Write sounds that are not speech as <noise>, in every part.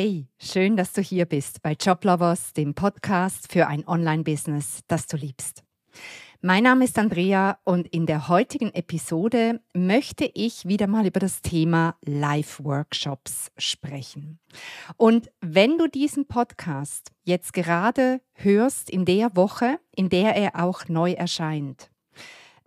Hey, schön, dass du hier bist bei Joblovers, dem Podcast für ein Online-Business, das du liebst. Mein Name ist Andrea und in der heutigen Episode möchte ich wieder mal über das Thema Live-Workshops sprechen. Und wenn du diesen Podcast jetzt gerade hörst in der Woche, in der er auch neu erscheint,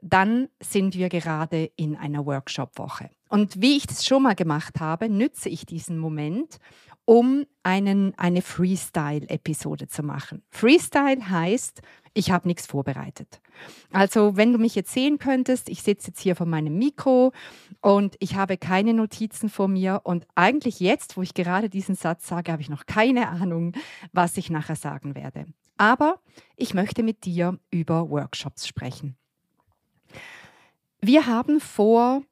dann sind wir gerade in einer Workshop-Woche. Und wie ich das schon mal gemacht habe, nütze ich diesen Moment, um einen, eine Freestyle-Episode zu machen. Freestyle heißt, ich habe nichts vorbereitet. Also wenn du mich jetzt sehen könntest, ich sitze jetzt hier vor meinem Mikro und ich habe keine Notizen vor mir und eigentlich jetzt, wo ich gerade diesen Satz sage, habe ich noch keine Ahnung, was ich nachher sagen werde. Aber ich möchte mit dir über Workshops sprechen. Wir haben vor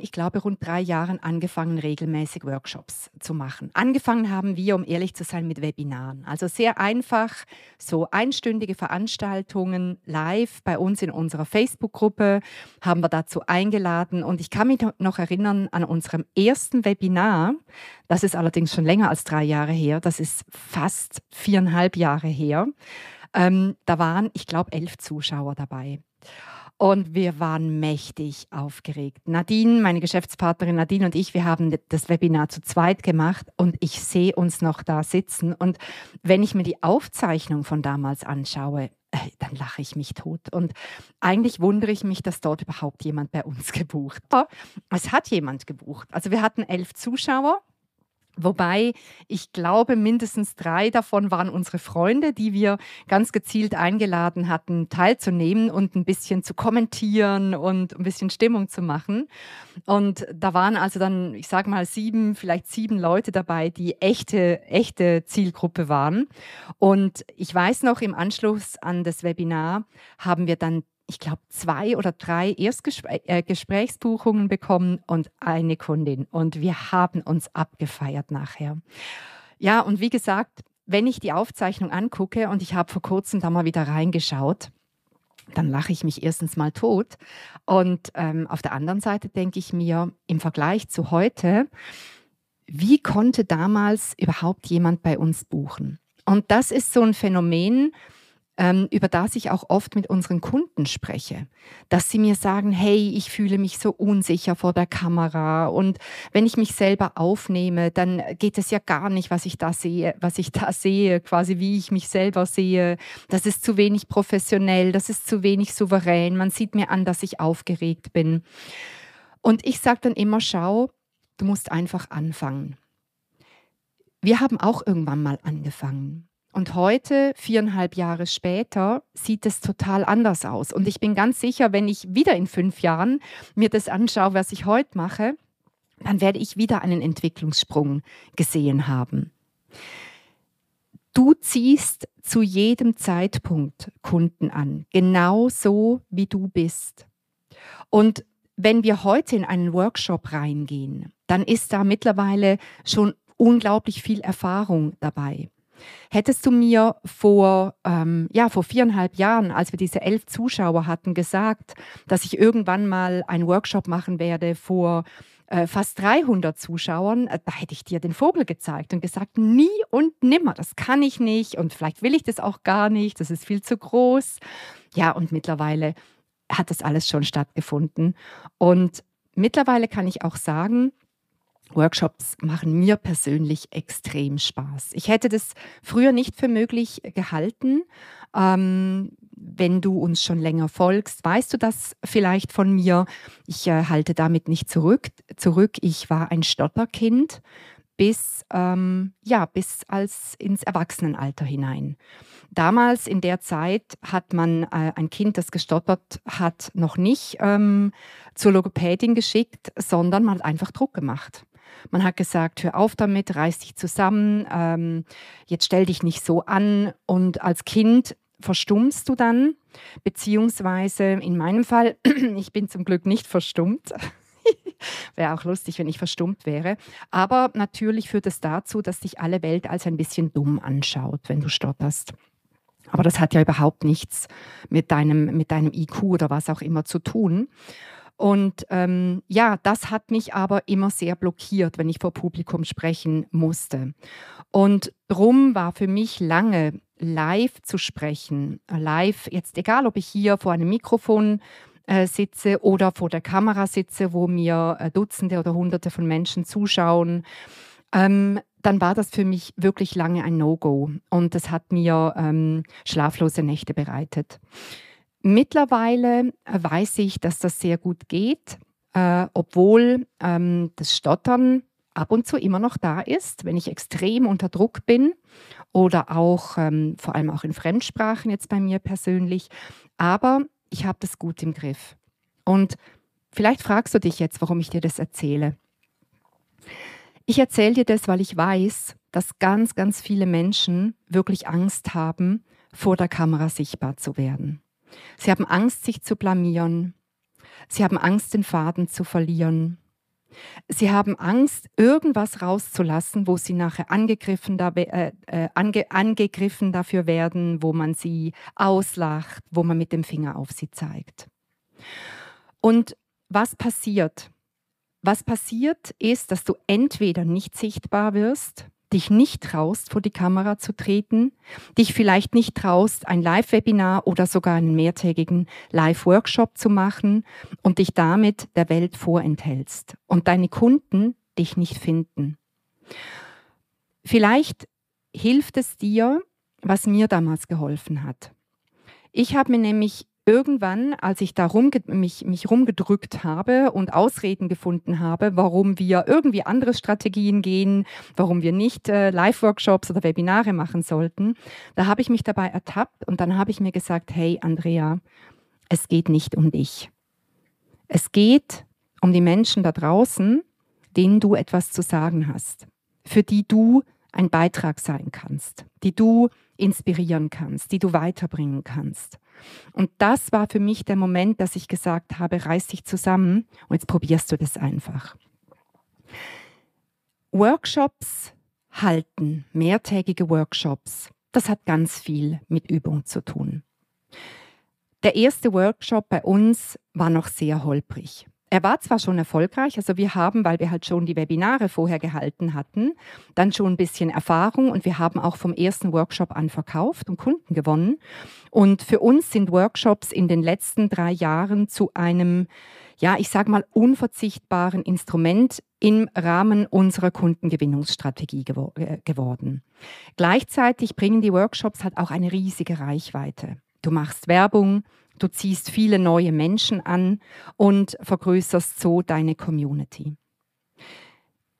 ich glaube, rund drei Jahren angefangen, regelmäßig Workshops zu machen. Angefangen haben wir, um ehrlich zu sein, mit Webinaren. Also sehr einfach, so einstündige Veranstaltungen live bei uns in unserer Facebook-Gruppe haben wir dazu eingeladen. Und ich kann mich noch erinnern an unserem ersten Webinar. Das ist allerdings schon länger als drei Jahre her. Das ist fast viereinhalb Jahre her. Ähm, da waren, ich glaube, elf Zuschauer dabei. Und wir waren mächtig aufgeregt. Nadine, meine Geschäftspartnerin Nadine und ich, wir haben das Webinar zu zweit gemacht und ich sehe uns noch da sitzen. Und wenn ich mir die Aufzeichnung von damals anschaue, äh, dann lache ich mich tot. Und eigentlich wundere ich mich, dass dort überhaupt jemand bei uns <laughs> gebucht. hat. es hat jemand gebucht. Also wir hatten elf Zuschauer Wobei ich glaube, mindestens drei davon waren unsere Freunde, die wir ganz gezielt eingeladen hatten, teilzunehmen und ein bisschen zu kommentieren und ein bisschen Stimmung zu machen. Und da waren also dann, ich sage mal, sieben, vielleicht sieben Leute dabei, die echte, echte Zielgruppe waren. Und ich weiß noch, im Anschluss an das Webinar haben wir dann ich glaube, zwei oder drei Erstgesprächsbuchungen äh, bekommen und eine Kundin. Und wir haben uns abgefeiert nachher. Ja, und wie gesagt, wenn ich die Aufzeichnung angucke und ich habe vor kurzem da mal wieder reingeschaut, dann lache ich mich erstens mal tot. Und ähm, auf der anderen Seite denke ich mir, im Vergleich zu heute, wie konnte damals überhaupt jemand bei uns buchen? Und das ist so ein Phänomen, über das ich auch oft mit unseren Kunden spreche, dass sie mir sagen, hey, ich fühle mich so unsicher vor der Kamera und wenn ich mich selber aufnehme, dann geht es ja gar nicht, was ich da sehe, was ich da sehe, quasi wie ich mich selber sehe. Das ist zu wenig professionell, das ist zu wenig souverän. Man sieht mir an, dass ich aufgeregt bin. Und ich sage dann immer, schau, du musst einfach anfangen. Wir haben auch irgendwann mal angefangen. Und heute, viereinhalb Jahre später, sieht es total anders aus. Und ich bin ganz sicher, wenn ich wieder in fünf Jahren mir das anschaue, was ich heute mache, dann werde ich wieder einen Entwicklungssprung gesehen haben. Du ziehst zu jedem Zeitpunkt Kunden an, genauso wie du bist. Und wenn wir heute in einen Workshop reingehen, dann ist da mittlerweile schon unglaublich viel Erfahrung dabei. Hättest du mir vor, ähm, ja, vor viereinhalb Jahren, als wir diese elf Zuschauer hatten, gesagt, dass ich irgendwann mal einen Workshop machen werde vor äh, fast 300 Zuschauern, äh, da hätte ich dir den Vogel gezeigt und gesagt, nie und nimmer, das kann ich nicht und vielleicht will ich das auch gar nicht, das ist viel zu groß. Ja, und mittlerweile hat das alles schon stattgefunden. Und mittlerweile kann ich auch sagen, Workshops machen mir persönlich extrem Spaß. Ich hätte das früher nicht für möglich gehalten. Ähm, wenn du uns schon länger folgst, weißt du das vielleicht von mir. Ich äh, halte damit nicht zurück. zurück. Ich war ein Stotterkind bis, ähm, ja, bis als ins Erwachsenenalter hinein. Damals in der Zeit hat man äh, ein Kind, das gestottert hat, noch nicht ähm, zur Logopädin geschickt, sondern man hat einfach Druck gemacht. Man hat gesagt, hör auf damit, reiß dich zusammen, ähm, jetzt stell dich nicht so an. Und als Kind verstummst du dann, beziehungsweise in meinem Fall, <clears throat> ich bin zum Glück nicht verstummt. <laughs> wäre auch lustig, wenn ich verstummt wäre. Aber natürlich führt es dazu, dass dich alle Welt als ein bisschen dumm anschaut, wenn du stotterst. Aber das hat ja überhaupt nichts mit deinem, mit deinem IQ oder was auch immer zu tun. Und ähm, ja, das hat mich aber immer sehr blockiert, wenn ich vor Publikum sprechen musste. Und drum war für mich lange live zu sprechen, live jetzt egal, ob ich hier vor einem Mikrofon äh, sitze oder vor der Kamera sitze, wo mir äh, Dutzende oder Hunderte von Menschen zuschauen. Ähm, dann war das für mich wirklich lange ein No-Go und das hat mir ähm, schlaflose Nächte bereitet. Mittlerweile äh, weiß ich, dass das sehr gut geht, äh, obwohl ähm, das Stottern ab und zu immer noch da ist, wenn ich extrem unter Druck bin oder auch ähm, vor allem auch in Fremdsprachen jetzt bei mir persönlich. Aber ich habe das gut im Griff. Und vielleicht fragst du dich jetzt, warum ich dir das erzähle. Ich erzähle dir das, weil ich weiß, dass ganz, ganz viele Menschen wirklich Angst haben, vor der Kamera sichtbar zu werden. Sie haben Angst, sich zu blamieren. Sie haben Angst, den Faden zu verlieren. Sie haben Angst, irgendwas rauszulassen, wo sie nachher angegriffen, da, äh, äh, ange, angegriffen dafür werden, wo man sie auslacht, wo man mit dem Finger auf sie zeigt. Und was passiert? Was passiert ist, dass du entweder nicht sichtbar wirst, dich nicht traust, vor die Kamera zu treten, dich vielleicht nicht traust, ein Live-Webinar oder sogar einen mehrtägigen Live-Workshop zu machen und dich damit der Welt vorenthältst und deine Kunden dich nicht finden. Vielleicht hilft es dir, was mir damals geholfen hat. Ich habe mir nämlich irgendwann, als ich da rum, mich, mich rumgedrückt habe und Ausreden gefunden habe, warum wir irgendwie andere Strategien gehen, warum wir nicht äh, Live-Workshops oder Webinare machen sollten, da habe ich mich dabei ertappt und dann habe ich mir gesagt, hey Andrea, es geht nicht um dich. Es geht um die Menschen da draußen, denen du etwas zu sagen hast, für die du ein Beitrag sein kannst, die du inspirieren kannst, die du weiterbringen kannst. Und das war für mich der Moment, dass ich gesagt habe, reiß dich zusammen und jetzt probierst du das einfach. Workshops halten, mehrtägige Workshops, das hat ganz viel mit Übung zu tun. Der erste Workshop bei uns war noch sehr holprig. Er war zwar schon erfolgreich, also wir haben, weil wir halt schon die Webinare vorher gehalten hatten, dann schon ein bisschen Erfahrung und wir haben auch vom ersten Workshop an verkauft und Kunden gewonnen. Und für uns sind Workshops in den letzten drei Jahren zu einem, ja, ich sage mal, unverzichtbaren Instrument im Rahmen unserer Kundengewinnungsstrategie gewo äh, geworden. Gleichzeitig bringen die Workshops halt auch eine riesige Reichweite. Du machst Werbung, Du ziehst viele neue Menschen an und vergrößerst so deine Community.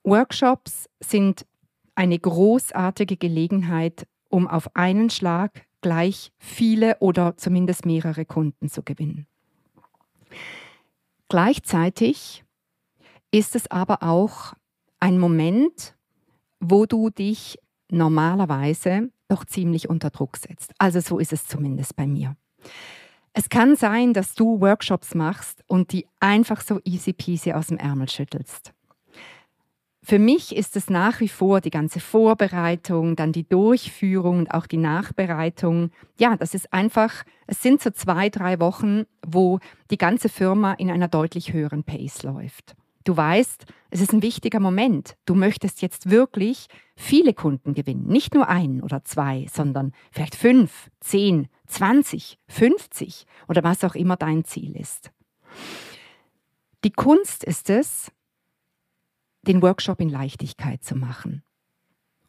Workshops sind eine großartige Gelegenheit, um auf einen Schlag gleich viele oder zumindest mehrere Kunden zu gewinnen. Gleichzeitig ist es aber auch ein Moment, wo du dich normalerweise doch ziemlich unter Druck setzt. Also so ist es zumindest bei mir. Es kann sein, dass du Workshops machst und die einfach so easy peasy aus dem Ärmel schüttelst. Für mich ist es nach wie vor die ganze Vorbereitung, dann die Durchführung und auch die Nachbereitung. Ja, das ist einfach, es sind so zwei, drei Wochen, wo die ganze Firma in einer deutlich höheren Pace läuft. Du weißt, es ist ein wichtiger Moment. Du möchtest jetzt wirklich viele Kunden gewinnen. Nicht nur einen oder zwei, sondern vielleicht fünf, zehn, 20, 50 oder was auch immer dein Ziel ist. Die Kunst ist es, den Workshop in Leichtigkeit zu machen.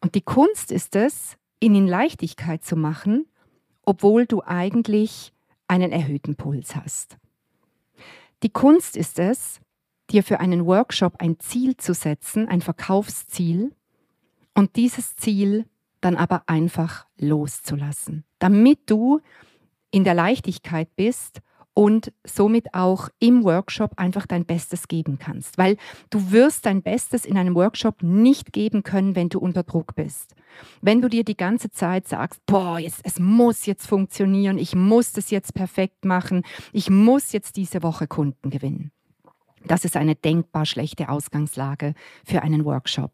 Und die Kunst ist es, ihn in Leichtigkeit zu machen, obwohl du eigentlich einen erhöhten Puls hast. Die Kunst ist es, dir für einen Workshop ein Ziel zu setzen, ein Verkaufsziel, und dieses Ziel dann aber einfach loszulassen, damit du in der Leichtigkeit bist und somit auch im Workshop einfach dein Bestes geben kannst. Weil du wirst dein Bestes in einem Workshop nicht geben können, wenn du unter Druck bist. Wenn du dir die ganze Zeit sagst, boah, jetzt, es muss jetzt funktionieren, ich muss das jetzt perfekt machen, ich muss jetzt diese Woche Kunden gewinnen. Das ist eine denkbar schlechte Ausgangslage für einen Workshop.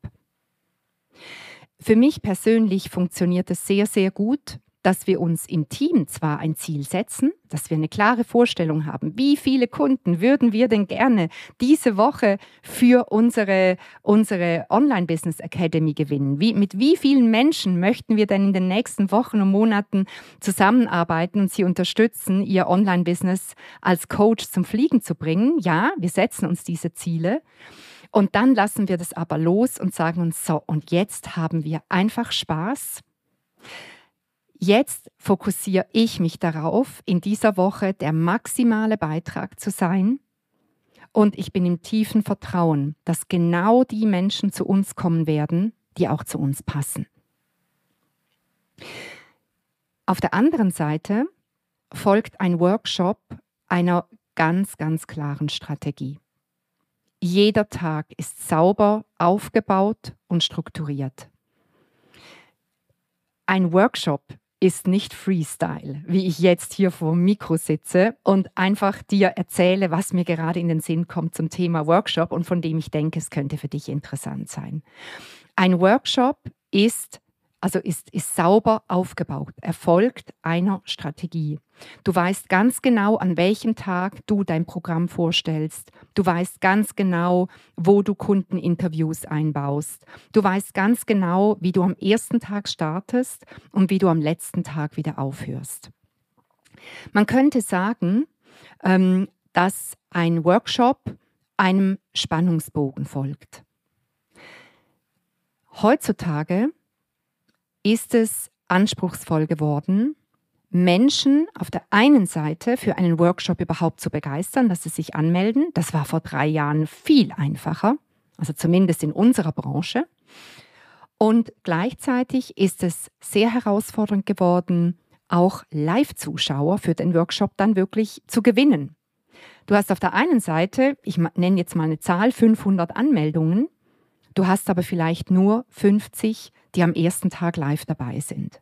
Für mich persönlich funktioniert es sehr, sehr gut, dass wir uns im Team zwar ein Ziel setzen, dass wir eine klare Vorstellung haben, wie viele Kunden würden wir denn gerne diese Woche für unsere, unsere Online-Business Academy gewinnen? Wie, mit wie vielen Menschen möchten wir denn in den nächsten Wochen und Monaten zusammenarbeiten und sie unterstützen, ihr Online-Business als Coach zum Fliegen zu bringen? Ja, wir setzen uns diese Ziele. Und dann lassen wir das aber los und sagen uns so, und jetzt haben wir einfach Spaß. Jetzt fokussiere ich mich darauf, in dieser Woche der maximale Beitrag zu sein. Und ich bin im tiefen Vertrauen, dass genau die Menschen zu uns kommen werden, die auch zu uns passen. Auf der anderen Seite folgt ein Workshop einer ganz, ganz klaren Strategie. Jeder Tag ist sauber aufgebaut und strukturiert. Ein Workshop ist nicht Freestyle, wie ich jetzt hier vor dem Mikro sitze und einfach dir erzähle, was mir gerade in den Sinn kommt zum Thema Workshop und von dem ich denke, es könnte für dich interessant sein. Ein Workshop ist also ist, ist sauber aufgebaut, erfolgt einer Strategie. Du weißt ganz genau, an welchem Tag du dein Programm vorstellst. Du weißt ganz genau, wo du Kundeninterviews einbaust. Du weißt ganz genau, wie du am ersten Tag startest und wie du am letzten Tag wieder aufhörst. Man könnte sagen, ähm, dass ein Workshop einem Spannungsbogen folgt. Heutzutage ist es anspruchsvoll geworden, Menschen auf der einen Seite für einen Workshop überhaupt zu begeistern, dass sie sich anmelden. Das war vor drei Jahren viel einfacher, also zumindest in unserer Branche. Und gleichzeitig ist es sehr herausfordernd geworden, auch Live-Zuschauer für den Workshop dann wirklich zu gewinnen. Du hast auf der einen Seite, ich nenne jetzt mal eine Zahl, 500 Anmeldungen, du hast aber vielleicht nur 50 die am ersten Tag live dabei sind.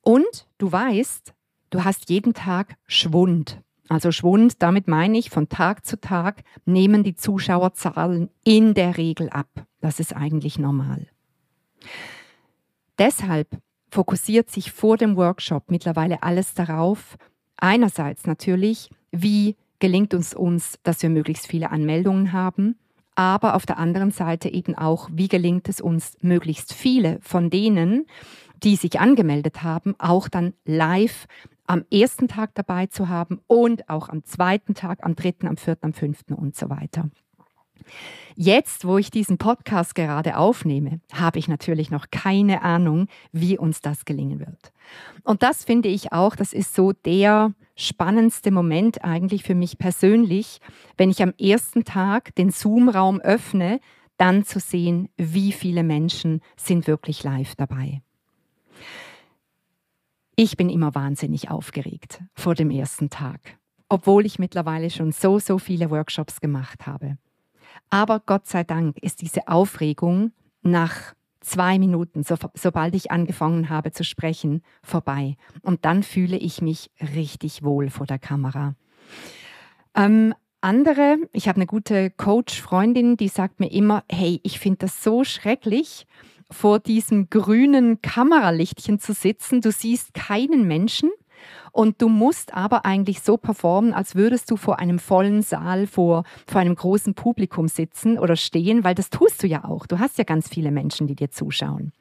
Und du weißt, du hast jeden Tag Schwund. Also Schwund, damit meine ich, von Tag zu Tag nehmen die Zuschauerzahlen in der Regel ab. Das ist eigentlich normal. Deshalb fokussiert sich vor dem Workshop mittlerweile alles darauf, einerseits natürlich, wie gelingt uns uns, dass wir möglichst viele Anmeldungen haben aber auf der anderen Seite eben auch, wie gelingt es uns, möglichst viele von denen, die sich angemeldet haben, auch dann live am ersten Tag dabei zu haben und auch am zweiten Tag, am dritten, am vierten, am fünften und so weiter. Jetzt, wo ich diesen Podcast gerade aufnehme, habe ich natürlich noch keine Ahnung, wie uns das gelingen wird. Und das finde ich auch, das ist so der spannendste Moment eigentlich für mich persönlich, wenn ich am ersten Tag den Zoom-Raum öffne, dann zu sehen, wie viele Menschen sind wirklich live dabei. Ich bin immer wahnsinnig aufgeregt vor dem ersten Tag, obwohl ich mittlerweile schon so, so viele Workshops gemacht habe. Aber Gott sei Dank ist diese Aufregung nach zwei Minuten, so, sobald ich angefangen habe zu sprechen, vorbei. Und dann fühle ich mich richtig wohl vor der Kamera. Ähm, andere, ich habe eine gute Coach-Freundin, die sagt mir immer, hey, ich finde das so schrecklich, vor diesem grünen Kameralichtchen zu sitzen. Du siehst keinen Menschen und du musst aber eigentlich so performen, als würdest du vor einem vollen Saal, vor, vor einem großen Publikum sitzen oder stehen, weil das tust du ja auch. Du hast ja ganz viele Menschen, die dir zuschauen.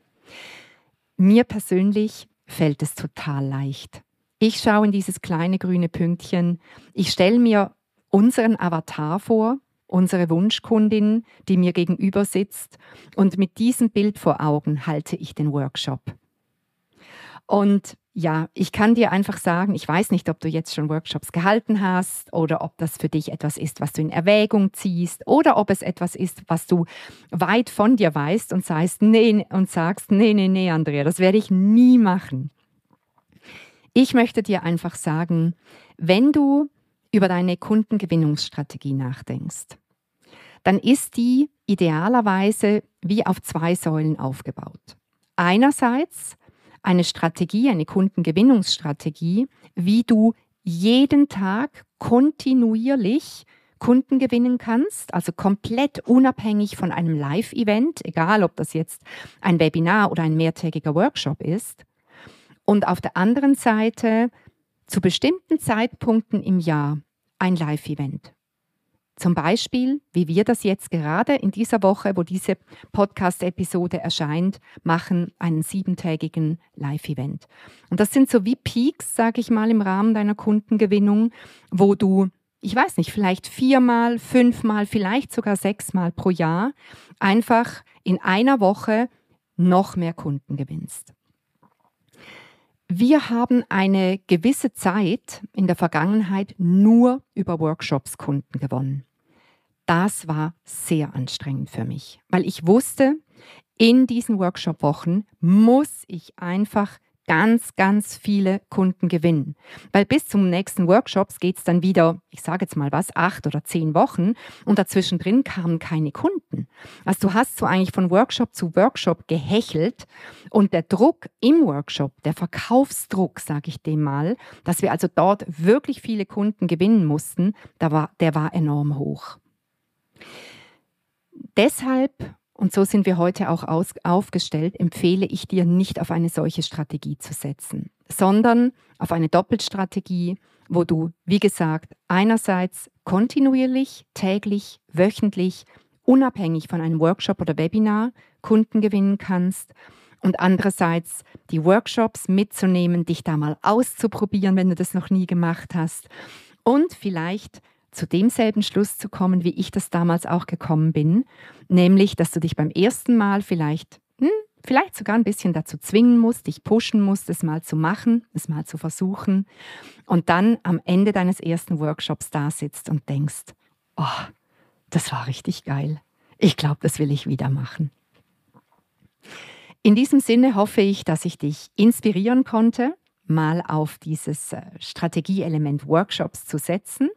Mir persönlich fällt es total leicht. Ich schaue in dieses kleine grüne Pünktchen. Ich stelle mir unseren Avatar vor, unsere Wunschkundin, die mir gegenüber sitzt. Und mit diesem Bild vor Augen halte ich den Workshop. Und ja, ich kann dir einfach sagen, ich weiß nicht, ob du jetzt schon Workshops gehalten hast oder ob das für dich etwas ist, was du in Erwägung ziehst oder ob es etwas ist, was du weit von dir weißt und sagst, nee, und sagst, nee, nee, nee, Andrea, das werde ich nie machen. Ich möchte dir einfach sagen, wenn du über deine Kundengewinnungsstrategie nachdenkst, dann ist die idealerweise wie auf zwei Säulen aufgebaut. Einerseits eine Strategie, eine Kundengewinnungsstrategie, wie du jeden Tag kontinuierlich Kunden gewinnen kannst, also komplett unabhängig von einem Live-Event, egal ob das jetzt ein Webinar oder ein mehrtägiger Workshop ist. und auf der anderen Seite zu bestimmten Zeitpunkten im Jahr ein Live-Event. Zum Beispiel, wie wir das jetzt gerade in dieser Woche, wo diese Podcast-Episode erscheint, machen, einen siebentägigen Live-Event. Und das sind so wie Peaks, sage ich mal, im Rahmen deiner Kundengewinnung, wo du, ich weiß nicht, vielleicht viermal, fünfmal, vielleicht sogar sechsmal pro Jahr einfach in einer Woche noch mehr Kunden gewinnst. Wir haben eine gewisse Zeit in der Vergangenheit nur über Workshops Kunden gewonnen. Das war sehr anstrengend für mich, weil ich wusste, in diesen Workshop-Wochen muss ich einfach ganz, ganz viele Kunden gewinnen. Weil bis zum nächsten Workshops geht es dann wieder, ich sage jetzt mal was, acht oder zehn Wochen und dazwischen drin kamen keine Kunden. Also du hast so eigentlich von Workshop zu Workshop gehechelt und der Druck im Workshop, der Verkaufsdruck, sage ich dem mal, dass wir also dort wirklich viele Kunden gewinnen mussten, der war, der war enorm hoch. Deshalb und so sind wir heute auch aus, aufgestellt, empfehle ich dir nicht auf eine solche Strategie zu setzen, sondern auf eine Doppelstrategie, wo du, wie gesagt, einerseits kontinuierlich, täglich, wöchentlich, unabhängig von einem Workshop oder Webinar Kunden gewinnen kannst und andererseits die Workshops mitzunehmen, dich da mal auszuprobieren, wenn du das noch nie gemacht hast. Und vielleicht zu demselben Schluss zu kommen, wie ich das damals auch gekommen bin, nämlich, dass du dich beim ersten Mal vielleicht, hm, vielleicht sogar ein bisschen dazu zwingen musst, dich pushen musst, es mal zu machen, es mal zu versuchen und dann am Ende deines ersten Workshops da sitzt und denkst, oh, das war richtig geil. Ich glaube, das will ich wieder machen. In diesem Sinne hoffe ich, dass ich dich inspirieren konnte, mal auf dieses äh, Strategieelement Workshops zu setzen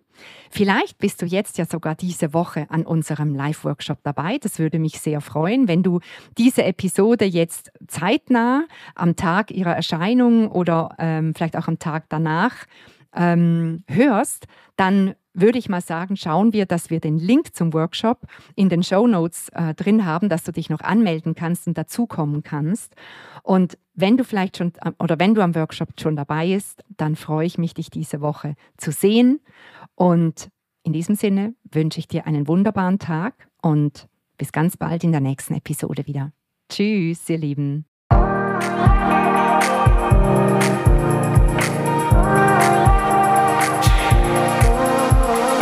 Vielleicht bist du jetzt ja sogar diese Woche an unserem Live-Workshop dabei. Das würde mich sehr freuen, wenn du diese Episode jetzt zeitnah am Tag ihrer Erscheinung oder ähm, vielleicht auch am Tag danach ähm, hörst, dann würde ich mal sagen, schauen wir, dass wir den Link zum Workshop in den Show Notes äh, drin haben, dass du dich noch anmelden kannst und dazukommen kannst. Und wenn du vielleicht schon oder wenn du am Workshop schon dabei bist, dann freue ich mich, dich diese Woche zu sehen. Und in diesem Sinne wünsche ich dir einen wunderbaren Tag und bis ganz bald in der nächsten Episode wieder. Tschüss, ihr Lieben.